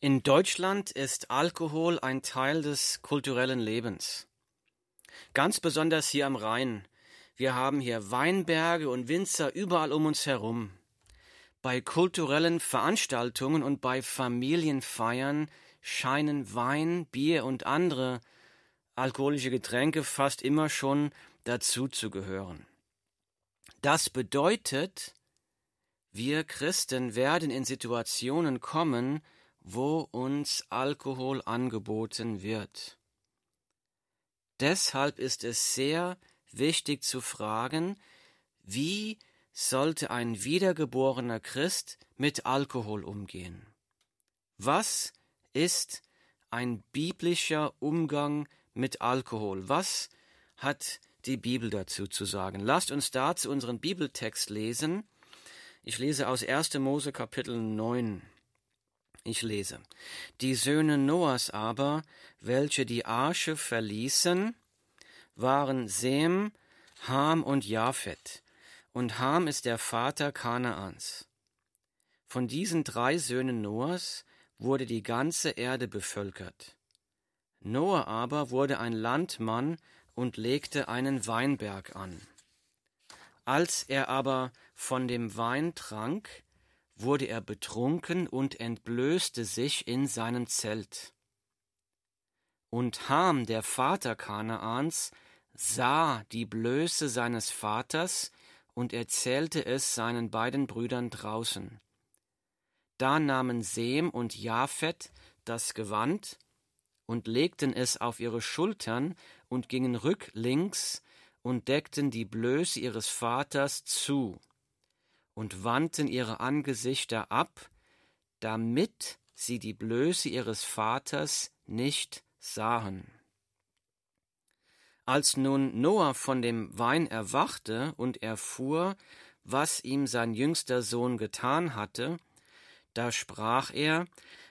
In Deutschland ist Alkohol ein Teil des kulturellen Lebens. Ganz besonders hier am Rhein. Wir haben hier Weinberge und Winzer überall um uns herum. Bei kulturellen Veranstaltungen und bei Familienfeiern scheinen Wein, Bier und andere alkoholische Getränke fast immer schon dazu zu gehören. Das bedeutet, wir Christen werden in Situationen kommen, wo uns Alkohol angeboten wird. Deshalb ist es sehr wichtig zu fragen, wie sollte ein wiedergeborener Christ mit Alkohol umgehen? Was ist ein biblischer Umgang mit Alkohol? Was hat die Bibel dazu zu sagen? Lasst uns dazu unseren Bibeltext lesen. Ich lese aus 1. Mose Kapitel 9. Ich lese. Die Söhne Noahs aber, welche die Arche verließen, waren Sem, Ham und Japhet. Und Ham ist der Vater Kanaans. Von diesen drei Söhnen Noahs wurde die ganze Erde bevölkert. Noah aber wurde ein Landmann und legte einen Weinberg an. Als er aber von dem Wein trank, wurde er betrunken und entblößte sich in seinem Zelt. Und Ham, der Vater Kanaans, sah die Blöße seines Vaters und erzählte es seinen beiden Brüdern draußen. Da nahmen Sem und Japhet das Gewand und legten es auf ihre Schultern und gingen rücklings und deckten die Blöße ihres Vaters zu und wandten ihre Angesichter ab, damit sie die Blöße ihres Vaters nicht sahen. Als nun Noah von dem Wein erwachte und erfuhr, was ihm sein jüngster Sohn getan hatte, da sprach er,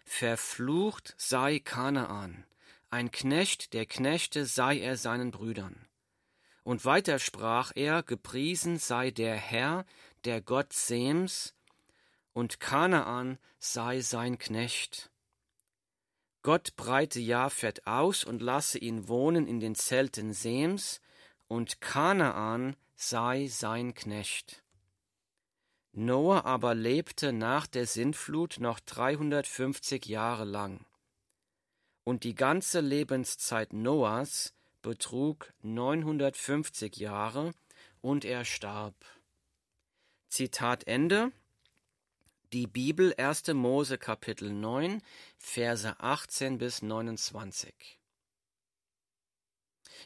Verflucht sei Kanaan, ein Knecht der Knechte sei er seinen Brüdern. Und weiter sprach er, Gepriesen sei der Herr, der Gott Sems, und Kanaan sei sein Knecht. Gott breite Japhet aus und lasse ihn wohnen in den Zelten Sems, und Kanaan sei sein Knecht. Noah aber lebte nach der Sintflut noch 350 Jahre lang. Und die ganze Lebenszeit Noahs betrug 950 Jahre und er starb. Zitat Ende. Die Bibel 1. Mose Kapitel 9, Verse 18 bis 29.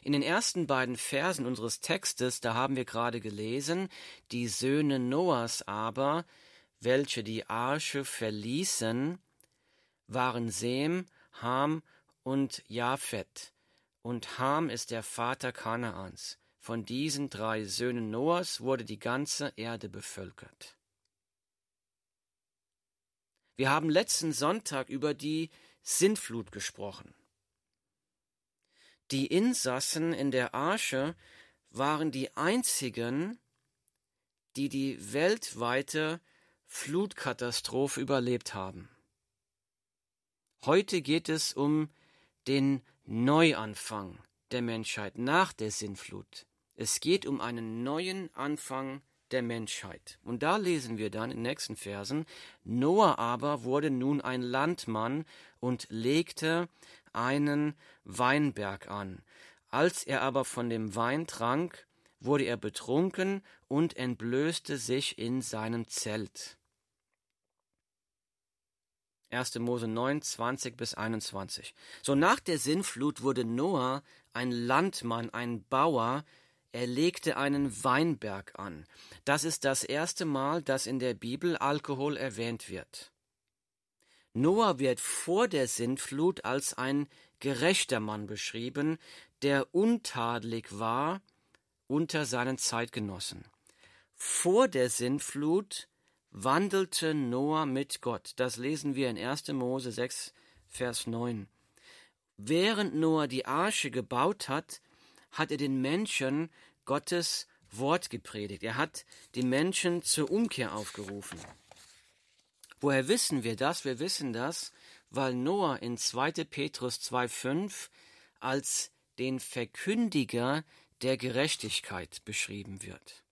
In den ersten beiden Versen unseres Textes, da haben wir gerade gelesen, die Söhne Noahs aber, welche die Arche verließen, waren Sem, Ham und Japhet. Und Ham ist der Vater Kanaans. Von diesen drei Söhnen Noahs wurde die ganze Erde bevölkert. Wir haben letzten Sonntag über die Sintflut gesprochen. Die Insassen in der Arche waren die einzigen, die die weltweite Flutkatastrophe überlebt haben. Heute geht es um den Neuanfang der Menschheit nach der Sintflut. Es geht um einen neuen Anfang der Menschheit. Und da lesen wir dann in den nächsten Versen, Noah aber wurde nun ein Landmann und legte einen Weinberg an. Als er aber von dem Wein trank, wurde er betrunken und entblößte sich in seinem Zelt. 1. Mose 9, 20 bis 21. So nach der Sinnflut wurde Noah ein Landmann, ein Bauer, er legte einen Weinberg an. Das ist das erste Mal, dass in der Bibel Alkohol erwähnt wird. Noah wird vor der Sintflut als ein gerechter Mann beschrieben, der untadelig war unter seinen Zeitgenossen. Vor der Sintflut wandelte Noah mit Gott. Das lesen wir in 1. Mose 6, Vers 9. Während Noah die Arche gebaut hat, hat er den Menschen Gottes Wort gepredigt. Er hat die Menschen zur Umkehr aufgerufen. Woher wissen wir das? Wir wissen das, weil Noah in 2. Petrus 2,5 als den Verkündiger der Gerechtigkeit beschrieben wird.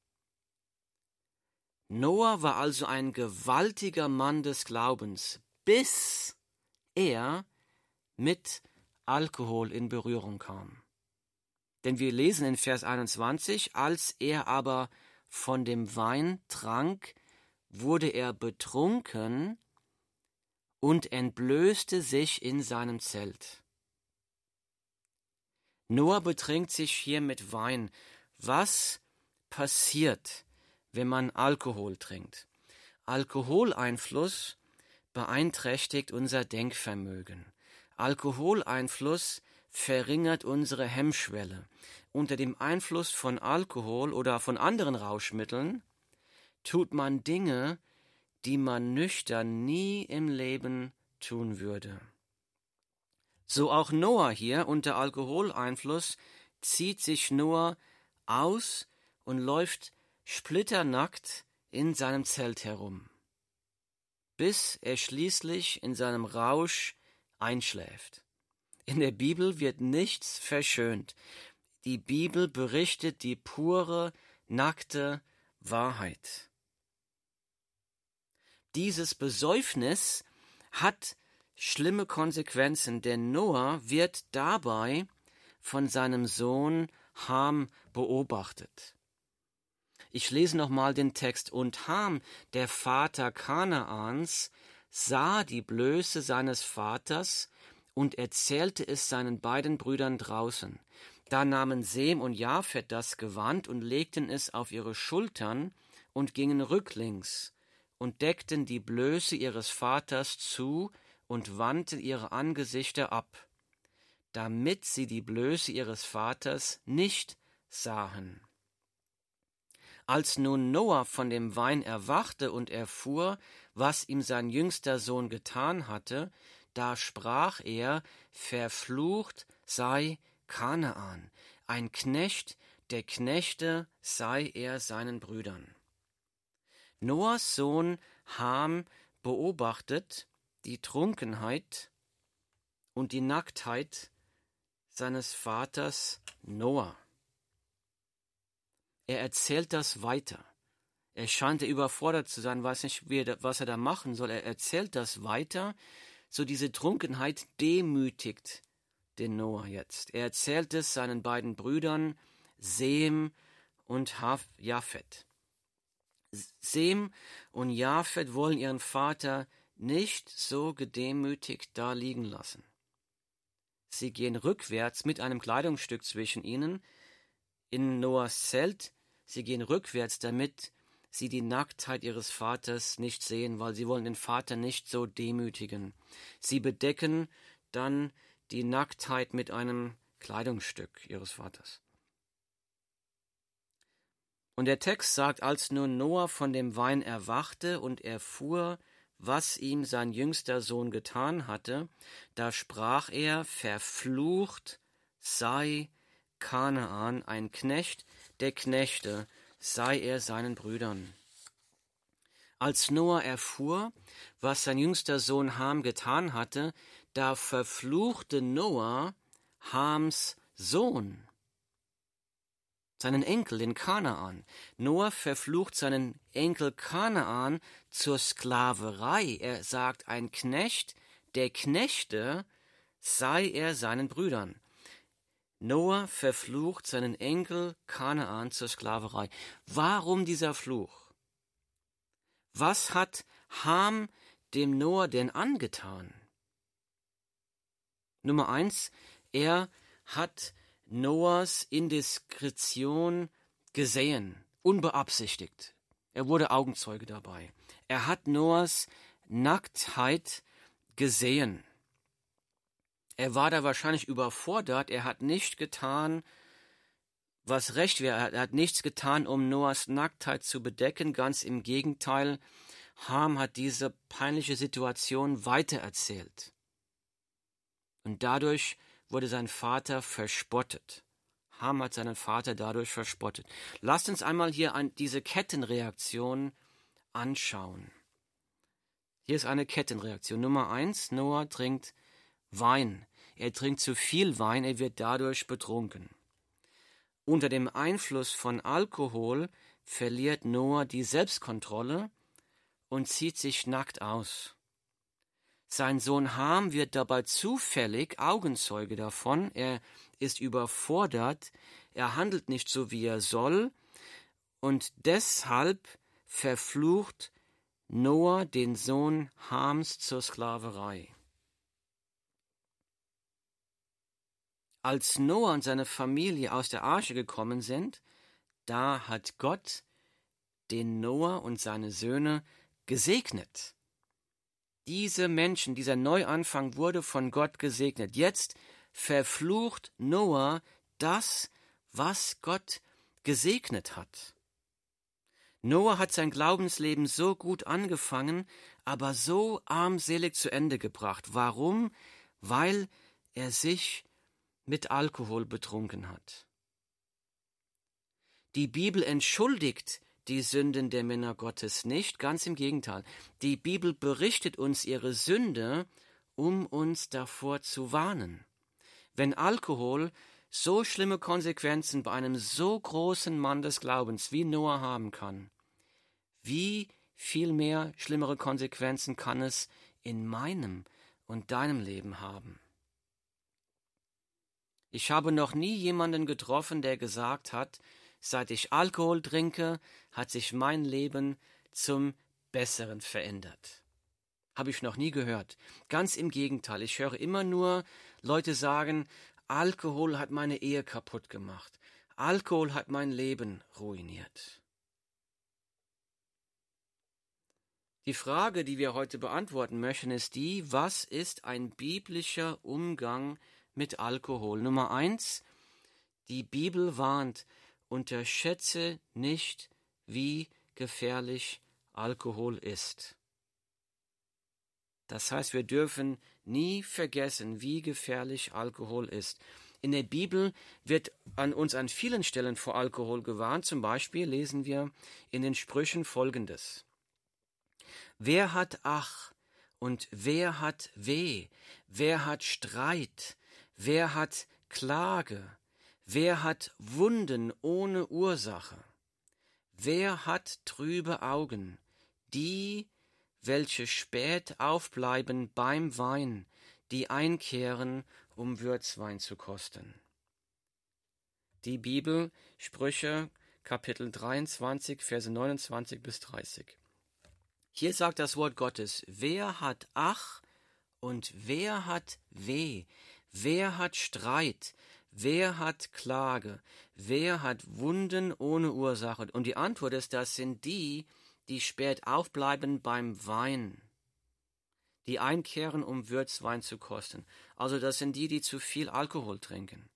Noah war also ein gewaltiger Mann des Glaubens, bis er mit Alkohol in Berührung kam. Denn wir lesen in Vers 21, als er aber von dem Wein trank, wurde er betrunken und entblößte sich in seinem Zelt. Noah betrinkt sich hier mit Wein. Was passiert, wenn man Alkohol trinkt? Alkoholeinfluss beeinträchtigt unser Denkvermögen. Alkoholeinfluss verringert unsere Hemmschwelle. Unter dem Einfluss von Alkohol oder von anderen Rauschmitteln tut man Dinge, die man nüchtern nie im Leben tun würde. So auch Noah hier unter Alkoholeinfluss zieht sich Noah aus und läuft splitternackt in seinem Zelt herum, bis er schließlich in seinem Rausch einschläft. In der Bibel wird nichts verschönt. Die Bibel berichtet die pure, nackte Wahrheit. Dieses Besäufnis hat schlimme Konsequenzen, denn Noah wird dabei von seinem Sohn Ham beobachtet. Ich lese nochmal den Text. Und Ham, der Vater Kanaans, sah die Blöße seines Vaters und erzählte es seinen beiden Brüdern draußen. Da nahmen Sem und Japhet das Gewand und legten es auf ihre Schultern und gingen rücklings und deckten die Blöße ihres Vaters zu und wandten ihre Angesichter ab, damit sie die Blöße ihres Vaters nicht sahen. Als nun Noah von dem Wein erwachte und erfuhr, was ihm sein jüngster Sohn getan hatte, da sprach er, Verflucht sei Kanaan, ein Knecht der Knechte sei er seinen Brüdern. Noahs Sohn Ham beobachtet die Trunkenheit und die Nacktheit seines Vaters Noah. Er erzählt das weiter. Er scheint überfordert zu sein, weiß nicht, was er da machen soll. Er erzählt das weiter. So diese Trunkenheit demütigt den Noah jetzt. Er erzählt es seinen beiden Brüdern Sem und Japhet. Sem und Japhet wollen ihren Vater nicht so gedemütigt da liegen lassen. Sie gehen rückwärts mit einem Kleidungsstück zwischen ihnen in Noahs Zelt. Sie gehen rückwärts, damit sie die Nacktheit ihres Vaters nicht sehen, weil sie wollen den Vater nicht so demütigen. Sie bedecken dann die Nacktheit mit einem Kleidungsstück ihres Vaters. Und der Text sagt, als nun Noah von dem Wein erwachte und erfuhr, was ihm sein jüngster Sohn getan hatte, da sprach er, verflucht sei Kanaan, ein Knecht der Knechte, sei er seinen Brüdern. Als Noah erfuhr, was sein jüngster Sohn Ham getan hatte, da verfluchte Noah Hams Sohn seinen Enkel, den Kanaan. Noah verflucht seinen Enkel Kanaan zur Sklaverei. Er sagt, ein Knecht der Knechte sei er seinen Brüdern. Noah verflucht seinen Enkel Kanaan zur Sklaverei. Warum dieser Fluch? Was hat Ham dem Noah denn angetan? Nummer eins, er hat Noahs Indiskretion gesehen, unbeabsichtigt. Er wurde Augenzeuge dabei. Er hat Noahs Nacktheit gesehen. Er war da wahrscheinlich überfordert. Er hat nicht getan, was recht wäre. Er hat nichts getan, um Noahs Nacktheit zu bedecken. Ganz im Gegenteil. Ham hat diese peinliche Situation weitererzählt. Und dadurch wurde sein Vater verspottet. Ham hat seinen Vater dadurch verspottet. Lasst uns einmal hier an diese Kettenreaktion anschauen. Hier ist eine Kettenreaktion. Nummer eins, Noah trinkt Wein. Er trinkt zu viel Wein, er wird dadurch betrunken. Unter dem Einfluss von Alkohol verliert Noah die Selbstkontrolle und zieht sich nackt aus. Sein Sohn Ham wird dabei zufällig Augenzeuge davon, er ist überfordert, er handelt nicht so, wie er soll, und deshalb verflucht Noah den Sohn Hams zur Sklaverei. Als Noah und seine Familie aus der Arche gekommen sind, da hat Gott den Noah und seine Söhne gesegnet. Diese Menschen, dieser Neuanfang wurde von Gott gesegnet. Jetzt verflucht Noah das, was Gott gesegnet hat. Noah hat sein Glaubensleben so gut angefangen, aber so armselig zu Ende gebracht. Warum? Weil er sich mit Alkohol betrunken hat. Die Bibel entschuldigt die Sünden der Männer Gottes nicht, ganz im Gegenteil. Die Bibel berichtet uns ihre Sünde, um uns davor zu warnen. Wenn Alkohol so schlimme Konsequenzen bei einem so großen Mann des Glaubens wie Noah haben kann, wie viel mehr schlimmere Konsequenzen kann es in meinem und deinem Leben haben? Ich habe noch nie jemanden getroffen, der gesagt hat, seit ich Alkohol trinke, hat sich mein Leben zum Besseren verändert. Habe ich noch nie gehört. Ganz im Gegenteil, ich höre immer nur Leute sagen, Alkohol hat meine Ehe kaputt gemacht. Alkohol hat mein Leben ruiniert. Die Frage, die wir heute beantworten möchten, ist die, was ist ein biblischer Umgang mit Alkohol? Nummer eins, die Bibel warnt, unterschätze nicht, wie gefährlich Alkohol ist. Das heißt, wir dürfen nie vergessen, wie gefährlich Alkohol ist. In der Bibel wird an uns an vielen Stellen vor Alkohol gewarnt. Zum Beispiel lesen wir in den Sprüchen folgendes. Wer hat Ach und wer hat Weh? Wer hat Streit? Wer hat Klage? Wer hat Wunden ohne Ursache? Wer hat trübe Augen? Die, welche spät aufbleiben beim Wein, die einkehren, um Würzwein zu kosten. Die Bibel, Sprüche, Kapitel 23, Verse 29 bis 30. Hier sagt das Wort Gottes, wer hat Ach und wer hat Weh, wer hat Streit, wer hat Klage, wer hat Wunden ohne Ursache? Und die Antwort ist, das sind die, die spät aufbleiben beim Wein, die einkehren, um Würzwein zu kosten. Also das sind die, die zu viel Alkohol trinken.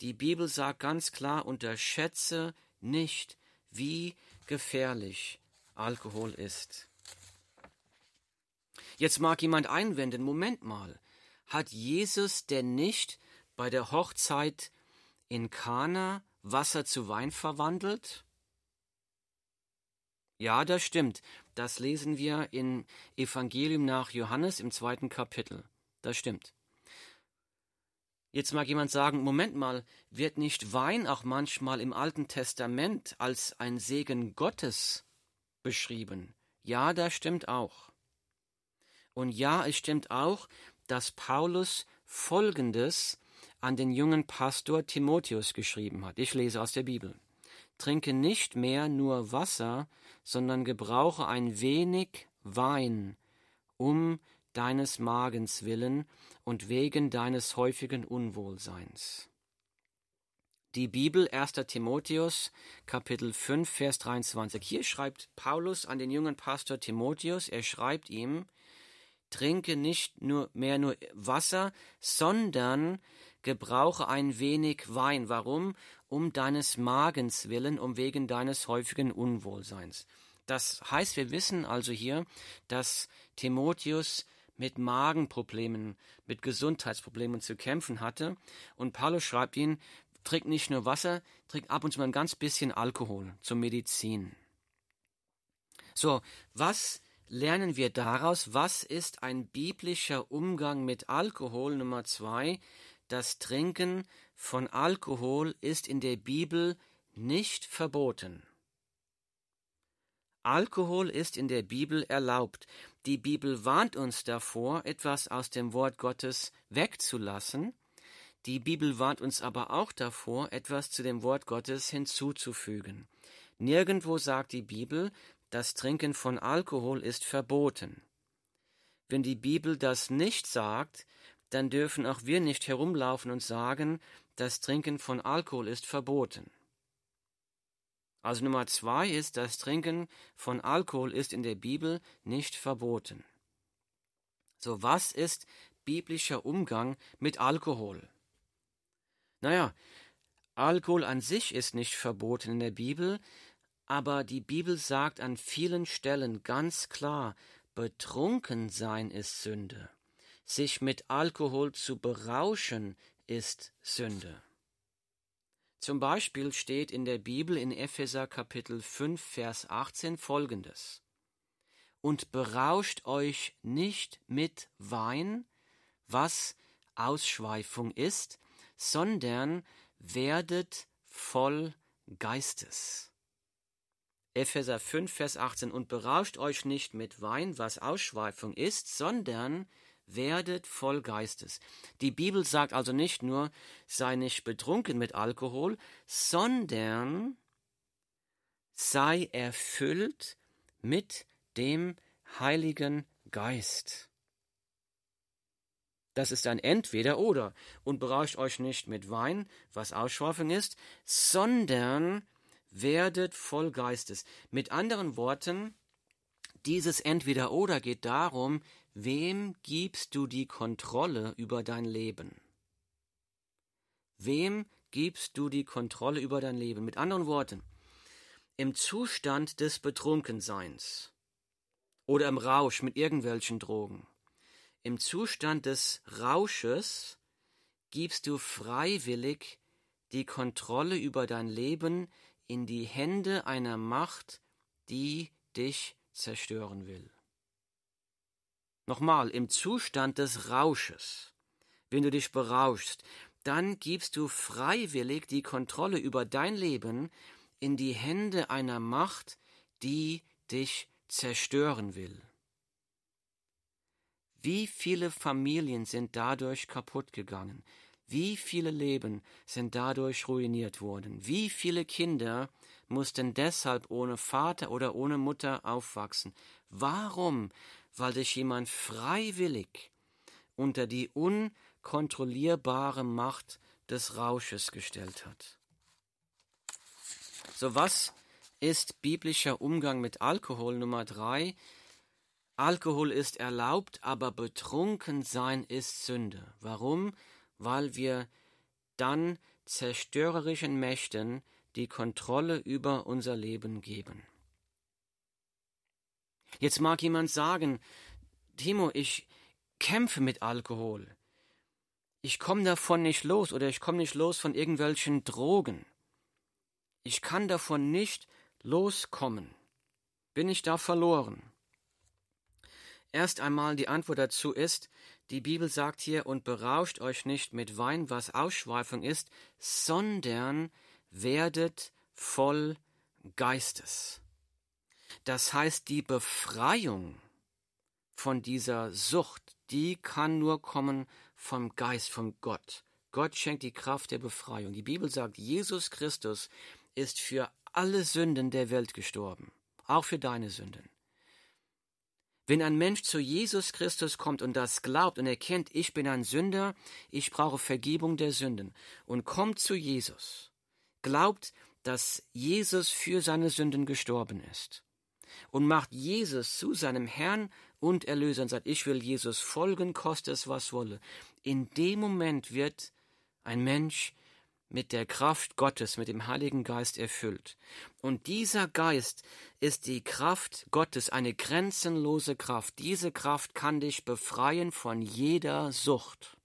Die Bibel sagt ganz klar, unterschätze nicht, wie gefährlich Alkohol ist. Jetzt mag jemand einwenden, Moment mal, hat Jesus denn nicht bei der Hochzeit in Kana Wasser zu Wein verwandelt? Ja, das stimmt. Das lesen wir im Evangelium nach Johannes im zweiten Kapitel. Das stimmt. Jetzt mag jemand sagen, Moment mal, wird nicht Wein auch manchmal im Alten Testament als ein Segen Gottes beschrieben? Ja, das stimmt auch. Und ja, es stimmt auch, dass Paulus Folgendes an den jungen Pastor Timotheus geschrieben hat. Ich lese aus der Bibel. Trinke nicht mehr nur Wasser, sondern gebrauche ein wenig Wein, um deines Magens willen und wegen deines häufigen Unwohlseins. Die Bibel 1. Timotheus Kapitel 5 Vers 23. Hier schreibt Paulus an den jungen Pastor Timotheus, er schreibt ihm, trinke nicht nur mehr nur Wasser, sondern gebrauche ein wenig Wein. Warum? Um deines Magens willen, um wegen deines häufigen Unwohlseins. Das heißt, wir wissen also hier, dass Timotheus mit Magenproblemen, mit Gesundheitsproblemen zu kämpfen hatte. Und Paulus schreibt ihn, trink nicht nur Wasser, trink ab und zu mal ein ganz bisschen Alkohol zur Medizin. So, was lernen wir daraus, was ist ein biblischer Umgang mit Alkohol. Nummer zwei, das Trinken von Alkohol ist in der Bibel nicht verboten. Alkohol ist in der Bibel erlaubt. Die Bibel warnt uns davor, etwas aus dem Wort Gottes wegzulassen. Die Bibel warnt uns aber auch davor, etwas zu dem Wort Gottes hinzuzufügen. Nirgendwo sagt die Bibel, das Trinken von Alkohol ist verboten. Wenn die Bibel das nicht sagt, dann dürfen auch wir nicht herumlaufen und sagen, das Trinken von Alkohol ist verboten. Also Nummer zwei ist, das Trinken von Alkohol ist in der Bibel nicht verboten. So, was ist biblischer Umgang mit Alkohol? Naja, Alkohol an sich ist nicht verboten in der Bibel, aber die Bibel sagt an vielen Stellen ganz klar, betrunken sein ist Sünde. Sich mit Alkohol zu berauschen ist Sünde. Zum Beispiel steht in der Bibel in Epheser Kapitel 5, Vers 18 folgendes. Und berauscht euch nicht mit Wein, was Ausschweifung ist, sondern werdet voll Geistes. Epheser 5, Vers 18 Und berauscht euch nicht mit Wein, was Ausschweifung ist, sondern werdet voll Geistes. Die Bibel sagt also nicht nur, sei nicht betrunken mit Alkohol, sondern sei erfüllt mit dem Heiligen Geist. Das ist ein Entweder oder. Und berauscht euch nicht mit Wein, was Ausschweifung ist, sondern werdet voll Geistes. Mit anderen Worten, dieses Entweder oder geht darum, Wem gibst du die Kontrolle über dein Leben? Wem gibst du die Kontrolle über dein Leben? Mit anderen Worten, im Zustand des Betrunkenseins oder im Rausch mit irgendwelchen Drogen, im Zustand des Rausches gibst du freiwillig die Kontrolle über dein Leben in die Hände einer Macht, die dich zerstören will. Nochmal, im Zustand des Rausches, wenn du dich berauschst, dann gibst du freiwillig die Kontrolle über dein Leben in die Hände einer Macht, die dich zerstören will. Wie viele Familien sind dadurch kaputt gegangen? Wie viele Leben sind dadurch ruiniert worden? Wie viele Kinder mussten deshalb ohne Vater oder ohne Mutter aufwachsen? Warum weil sich jemand freiwillig unter die unkontrollierbare Macht des Rausches gestellt hat. So was ist biblischer Umgang mit Alkohol Nummer drei? Alkohol ist erlaubt, aber betrunken sein ist Sünde. Warum? Weil wir dann zerstörerischen Mächten die Kontrolle über unser Leben geben. Jetzt mag jemand sagen, Timo, ich kämpfe mit Alkohol. Ich komme davon nicht los oder ich komme nicht los von irgendwelchen Drogen. Ich kann davon nicht loskommen. Bin ich da verloren? Erst einmal die Antwort dazu ist, die Bibel sagt hier, und berauscht euch nicht mit Wein, was Ausschweifung ist, sondern werdet voll Geistes. Das heißt, die Befreiung von dieser Sucht, die kann nur kommen vom Geist, vom Gott. Gott schenkt die Kraft der Befreiung. Die Bibel sagt, Jesus Christus ist für alle Sünden der Welt gestorben, auch für deine Sünden. Wenn ein Mensch zu Jesus Christus kommt und das glaubt und erkennt, ich bin ein Sünder, ich brauche Vergebung der Sünden und kommt zu Jesus, glaubt, dass Jesus für seine Sünden gestorben ist und macht Jesus zu seinem Herrn und Erlöser und sagt, ich will Jesus folgen, koste es was wolle. In dem Moment wird ein Mensch mit der Kraft Gottes, mit dem Heiligen Geist erfüllt. Und dieser Geist ist die Kraft Gottes, eine grenzenlose Kraft. Diese Kraft kann dich befreien von jeder Sucht.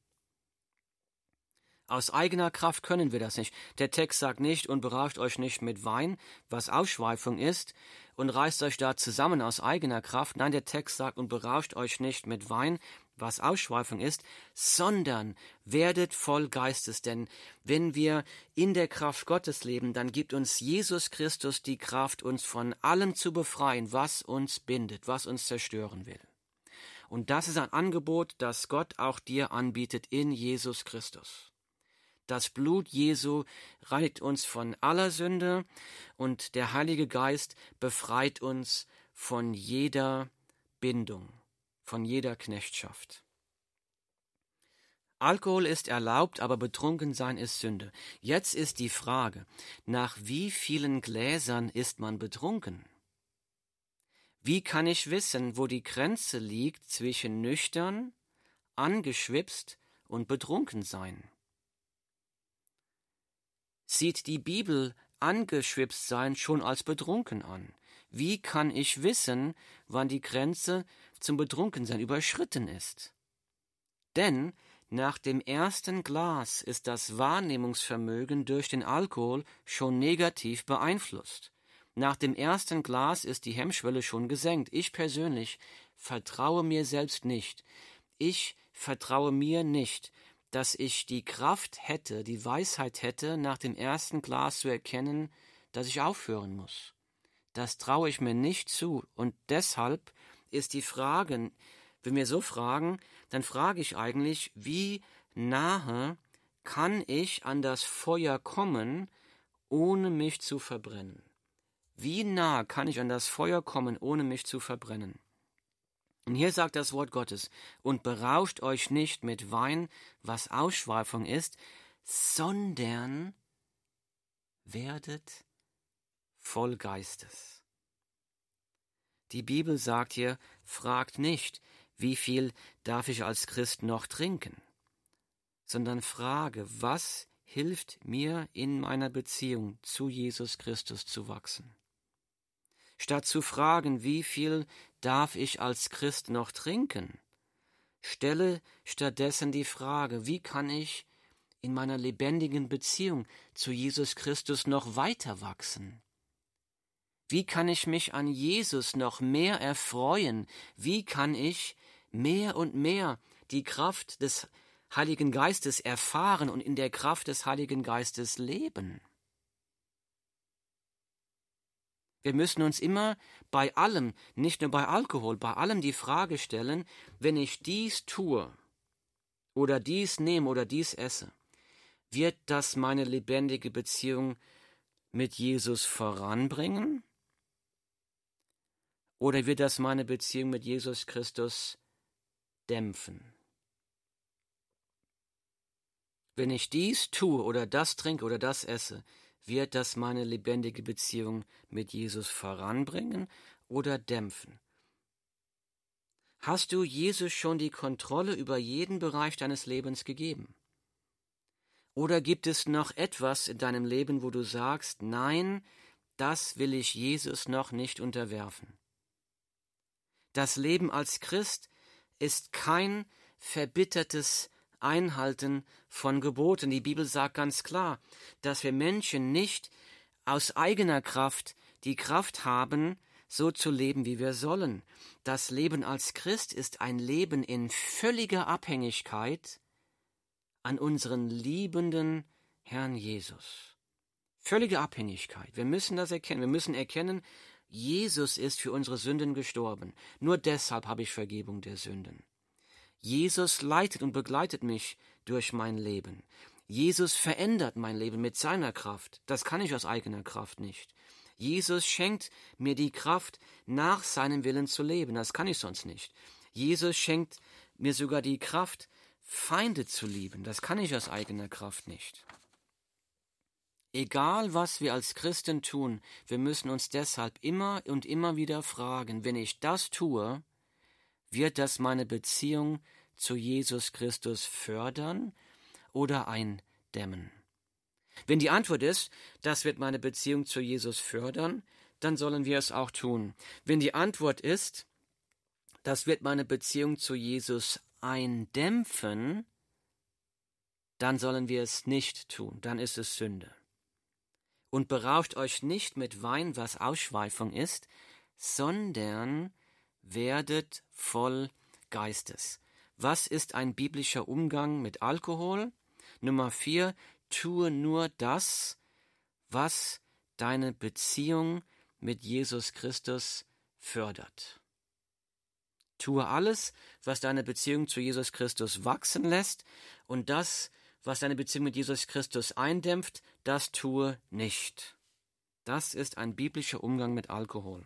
Aus eigener Kraft können wir das nicht. Der Text sagt nicht, und berauscht euch nicht mit Wein, was Ausschweifung ist, und reißt euch da zusammen aus eigener Kraft. Nein, der Text sagt, und berauscht euch nicht mit Wein, was Ausschweifung ist, sondern werdet voll Geistes. Denn wenn wir in der Kraft Gottes leben, dann gibt uns Jesus Christus die Kraft, uns von allem zu befreien, was uns bindet, was uns zerstören will. Und das ist ein Angebot, das Gott auch dir anbietet in Jesus Christus. Das Blut Jesu reinigt uns von aller Sünde und der Heilige Geist befreit uns von jeder Bindung, von jeder Knechtschaft. Alkohol ist erlaubt, aber betrunken sein ist Sünde. Jetzt ist die Frage, nach wie vielen Gläsern ist man betrunken? Wie kann ich wissen, wo die Grenze liegt zwischen nüchtern, angeschwipst und betrunken sein? sieht die Bibel angeschwipst sein schon als betrunken an. Wie kann ich wissen, wann die Grenze zum Betrunkensein überschritten ist? Denn nach dem ersten Glas ist das Wahrnehmungsvermögen durch den Alkohol schon negativ beeinflusst. Nach dem ersten Glas ist die Hemmschwelle schon gesenkt. Ich persönlich vertraue mir selbst nicht. Ich vertraue mir nicht, dass ich die Kraft hätte, die Weisheit hätte, nach dem ersten Glas zu erkennen, dass ich aufhören muss. Das traue ich mir nicht zu. Und deshalb ist die Frage, wenn wir so fragen, dann frage ich eigentlich, wie nahe kann ich an das Feuer kommen, ohne mich zu verbrennen? Wie nah kann ich an das Feuer kommen, ohne mich zu verbrennen? Und hier sagt das Wort Gottes, und berauscht euch nicht mit Wein, was Ausschweifung ist, sondern werdet voll Geistes. Die Bibel sagt hier, fragt nicht, wie viel darf ich als Christ noch trinken, sondern frage, was hilft mir in meiner Beziehung zu Jesus Christus zu wachsen. Statt zu fragen, wie viel darf ich als Christ noch trinken, stelle stattdessen die Frage, wie kann ich in meiner lebendigen Beziehung zu Jesus Christus noch weiter wachsen? Wie kann ich mich an Jesus noch mehr erfreuen? Wie kann ich mehr und mehr die Kraft des Heiligen Geistes erfahren und in der Kraft des Heiligen Geistes leben? Wir müssen uns immer bei allem, nicht nur bei Alkohol, bei allem die Frage stellen, wenn ich dies tue oder dies nehme oder dies esse, wird das meine lebendige Beziehung mit Jesus voranbringen? Oder wird das meine Beziehung mit Jesus Christus dämpfen? Wenn ich dies tue oder das trinke oder das esse, wird das meine lebendige Beziehung mit Jesus voranbringen oder dämpfen? Hast du Jesus schon die Kontrolle über jeden Bereich deines Lebens gegeben? Oder gibt es noch etwas in deinem Leben, wo du sagst, nein, das will ich Jesus noch nicht unterwerfen? Das Leben als Christ ist kein verbittertes Einhalten von Geboten. Die Bibel sagt ganz klar, dass wir Menschen nicht aus eigener Kraft die Kraft haben, so zu leben, wie wir sollen. Das Leben als Christ ist ein Leben in völliger Abhängigkeit an unseren liebenden Herrn Jesus. Völlige Abhängigkeit. Wir müssen das erkennen. Wir müssen erkennen, Jesus ist für unsere Sünden gestorben. Nur deshalb habe ich Vergebung der Sünden. Jesus leitet und begleitet mich durch mein Leben. Jesus verändert mein Leben mit seiner Kraft. Das kann ich aus eigener Kraft nicht. Jesus schenkt mir die Kraft, nach seinem Willen zu leben. Das kann ich sonst nicht. Jesus schenkt mir sogar die Kraft, Feinde zu lieben. Das kann ich aus eigener Kraft nicht. Egal, was wir als Christen tun, wir müssen uns deshalb immer und immer wieder fragen, wenn ich das tue, wird das meine Beziehung zu Jesus Christus fördern oder eindämmen? Wenn die Antwort ist, das wird meine Beziehung zu Jesus fördern, dann sollen wir es auch tun. Wenn die Antwort ist, das wird meine Beziehung zu Jesus eindämpfen, dann sollen wir es nicht tun, dann ist es Sünde. Und berauscht euch nicht mit Wein, was Ausschweifung ist, sondern werdet voll Geistes. Was ist ein biblischer Umgang mit Alkohol? Nummer vier, tue nur das, was deine Beziehung mit Jesus Christus fördert. Tue alles, was deine Beziehung zu Jesus Christus wachsen lässt, und das, was deine Beziehung mit Jesus Christus eindämpft, das tue nicht. Das ist ein biblischer Umgang mit Alkohol.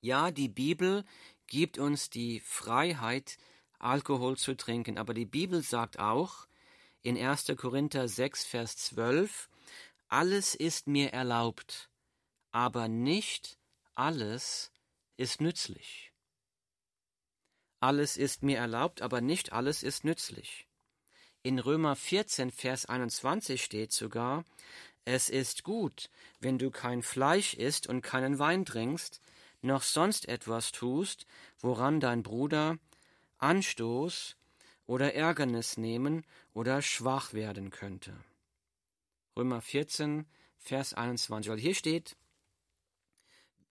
Ja, die Bibel gibt uns die Freiheit, Alkohol zu trinken, aber die Bibel sagt auch in 1. Korinther 6, Vers 12, alles ist mir erlaubt, aber nicht alles ist nützlich. Alles ist mir erlaubt, aber nicht alles ist nützlich. In Römer 14, Vers 21 steht sogar, es ist gut, wenn du kein Fleisch isst und keinen Wein trinkst, noch sonst etwas tust, woran dein Bruder Anstoß oder Ärgernis nehmen oder schwach werden könnte. Römer 14, Vers 21. Weil hier steht,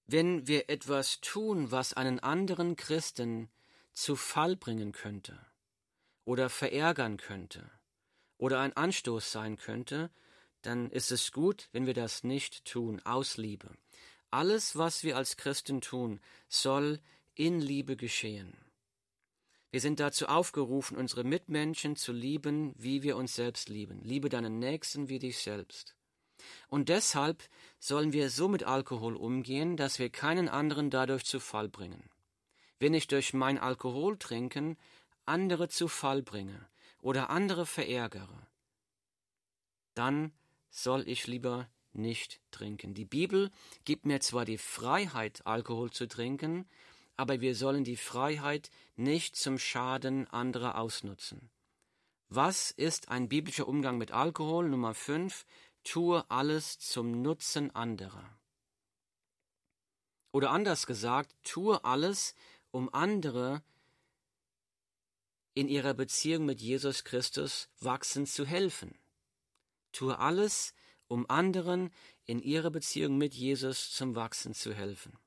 wenn wir etwas tun, was einen anderen Christen zu Fall bringen könnte oder verärgern könnte oder ein Anstoß sein könnte, dann ist es gut, wenn wir das nicht tun, aus Liebe. Alles, was wir als Christen tun, soll in Liebe geschehen. Wir sind dazu aufgerufen, unsere Mitmenschen zu lieben, wie wir uns selbst lieben. Liebe deinen Nächsten wie dich selbst. Und deshalb sollen wir so mit Alkohol umgehen, dass wir keinen anderen dadurch zu Fall bringen. Wenn ich durch mein Alkoholtrinken andere zu Fall bringe oder andere verärgere, dann soll ich lieber nicht trinken. Die Bibel gibt mir zwar die Freiheit, Alkohol zu trinken, aber wir sollen die Freiheit nicht zum Schaden anderer ausnutzen. Was ist ein biblischer Umgang mit Alkohol? Nummer 5. Tue alles zum Nutzen anderer. Oder anders gesagt, tue alles, um andere in ihrer Beziehung mit Jesus Christus wachsen zu helfen. Tue alles, um anderen in ihrer Beziehung mit Jesus zum Wachsen zu helfen.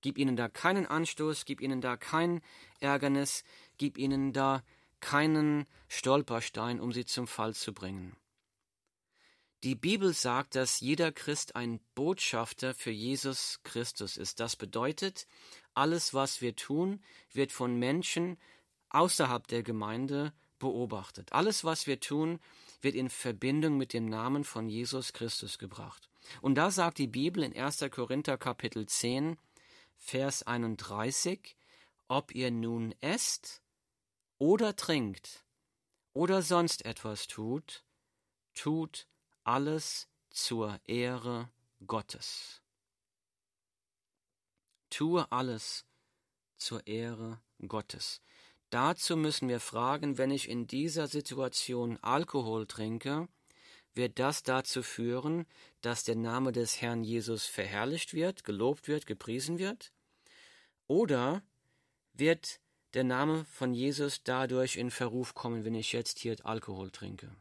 Gib ihnen da keinen Anstoß, gib ihnen da kein Ärgernis, gib ihnen da keinen Stolperstein, um sie zum Fall zu bringen. Die Bibel sagt, dass jeder Christ ein Botschafter für Jesus Christus ist. Das bedeutet, alles, was wir tun, wird von Menschen außerhalb der Gemeinde beobachtet. Alles, was wir tun, wird in Verbindung mit dem Namen von Jesus Christus gebracht. Und da sagt die Bibel in 1. Korinther Kapitel 10, Vers 31, ob ihr nun esst oder trinkt oder sonst etwas tut, tut alles zur Ehre Gottes. Tue alles zur Ehre Gottes. Dazu müssen wir fragen, wenn ich in dieser Situation Alkohol trinke, wird das dazu führen, dass der Name des Herrn Jesus verherrlicht wird, gelobt wird, gepriesen wird? Oder wird der Name von Jesus dadurch in Verruf kommen, wenn ich jetzt hier Alkohol trinke?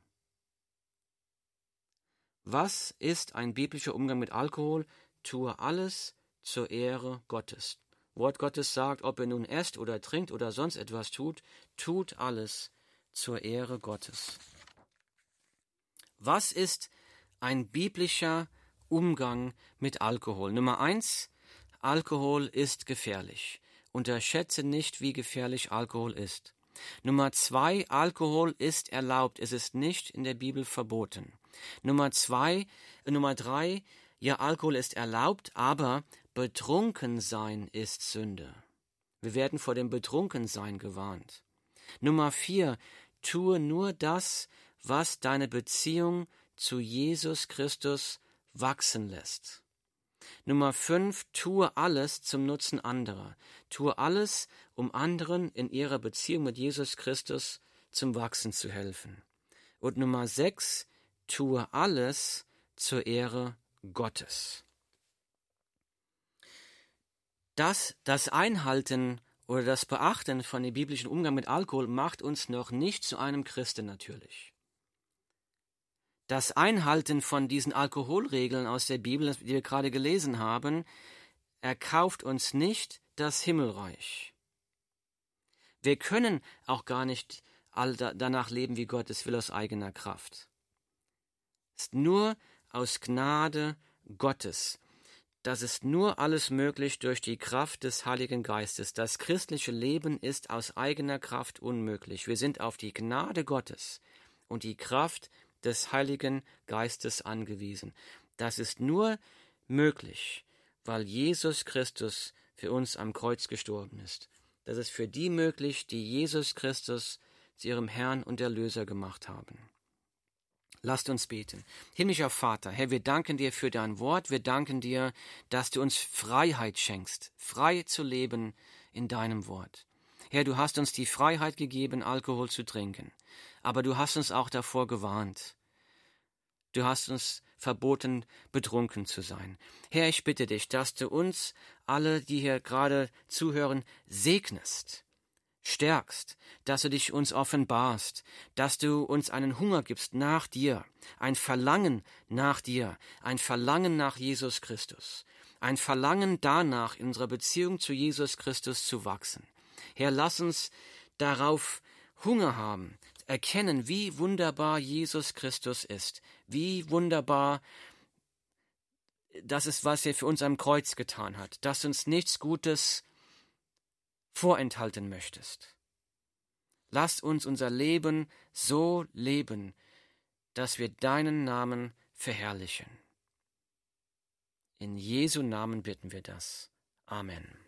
Was ist ein biblischer Umgang mit Alkohol? Tue alles zur Ehre Gottes. Wort Gottes sagt, ob ihr nun esst oder trinkt oder sonst etwas tut, tut alles zur Ehre Gottes. Was ist ein biblischer Umgang mit Alkohol? Nummer eins, Alkohol ist gefährlich. Unterschätze nicht, wie gefährlich Alkohol ist. Nummer zwei, Alkohol ist erlaubt, es ist nicht in der Bibel verboten. Nummer zwei, Nummer drei, ja, Alkohol ist erlaubt, aber Betrunkensein ist Sünde. Wir werden vor dem Betrunkensein gewarnt. Nummer vier, tue nur das, was deine Beziehung zu Jesus Christus wachsen lässt. Nummer fünf, tue alles zum Nutzen anderer. Tue alles, um anderen in ihrer Beziehung mit Jesus Christus zum Wachsen zu helfen. Und Nummer sechs, tue alles zur Ehre Gottes dass das Einhalten oder das Beachten von dem biblischen Umgang mit Alkohol macht uns noch nicht zu einem Christen natürlich. das Einhalten von diesen Alkoholregeln aus der Bibel, die wir gerade gelesen haben, erkauft uns nicht das Himmelreich. Wir können auch gar nicht all danach leben, wie Gott es will, aus eigener Kraft. Es ist nur aus Gnade Gottes. Das ist nur alles möglich durch die Kraft des Heiligen Geistes. Das christliche Leben ist aus eigener Kraft unmöglich. Wir sind auf die Gnade Gottes und die Kraft des Heiligen Geistes angewiesen. Das ist nur möglich, weil Jesus Christus für uns am Kreuz gestorben ist. Das ist für die möglich, die Jesus Christus zu ihrem Herrn und Erlöser gemacht haben. Lasst uns beten. Himmlischer Vater, Herr, wir danken dir für dein Wort, wir danken dir, dass du uns Freiheit schenkst, frei zu leben in deinem Wort. Herr, du hast uns die Freiheit gegeben, Alkohol zu trinken, aber du hast uns auch davor gewarnt. Du hast uns verboten, betrunken zu sein. Herr, ich bitte dich, dass du uns alle, die hier gerade zuhören, segnest, stärkst, dass du dich uns offenbarst, dass du uns einen Hunger gibst nach dir, ein Verlangen nach dir, ein Verlangen nach Jesus Christus, ein Verlangen danach, in unserer Beziehung zu Jesus Christus zu wachsen. Herr, lass uns darauf Hunger haben, erkennen, wie wunderbar Jesus Christus ist, wie wunderbar das ist, was er für uns am Kreuz getan hat, dass uns nichts Gutes vorenthalten möchtest. Lass uns unser Leben so leben, dass wir deinen Namen verherrlichen. In Jesu Namen bitten wir das. Amen.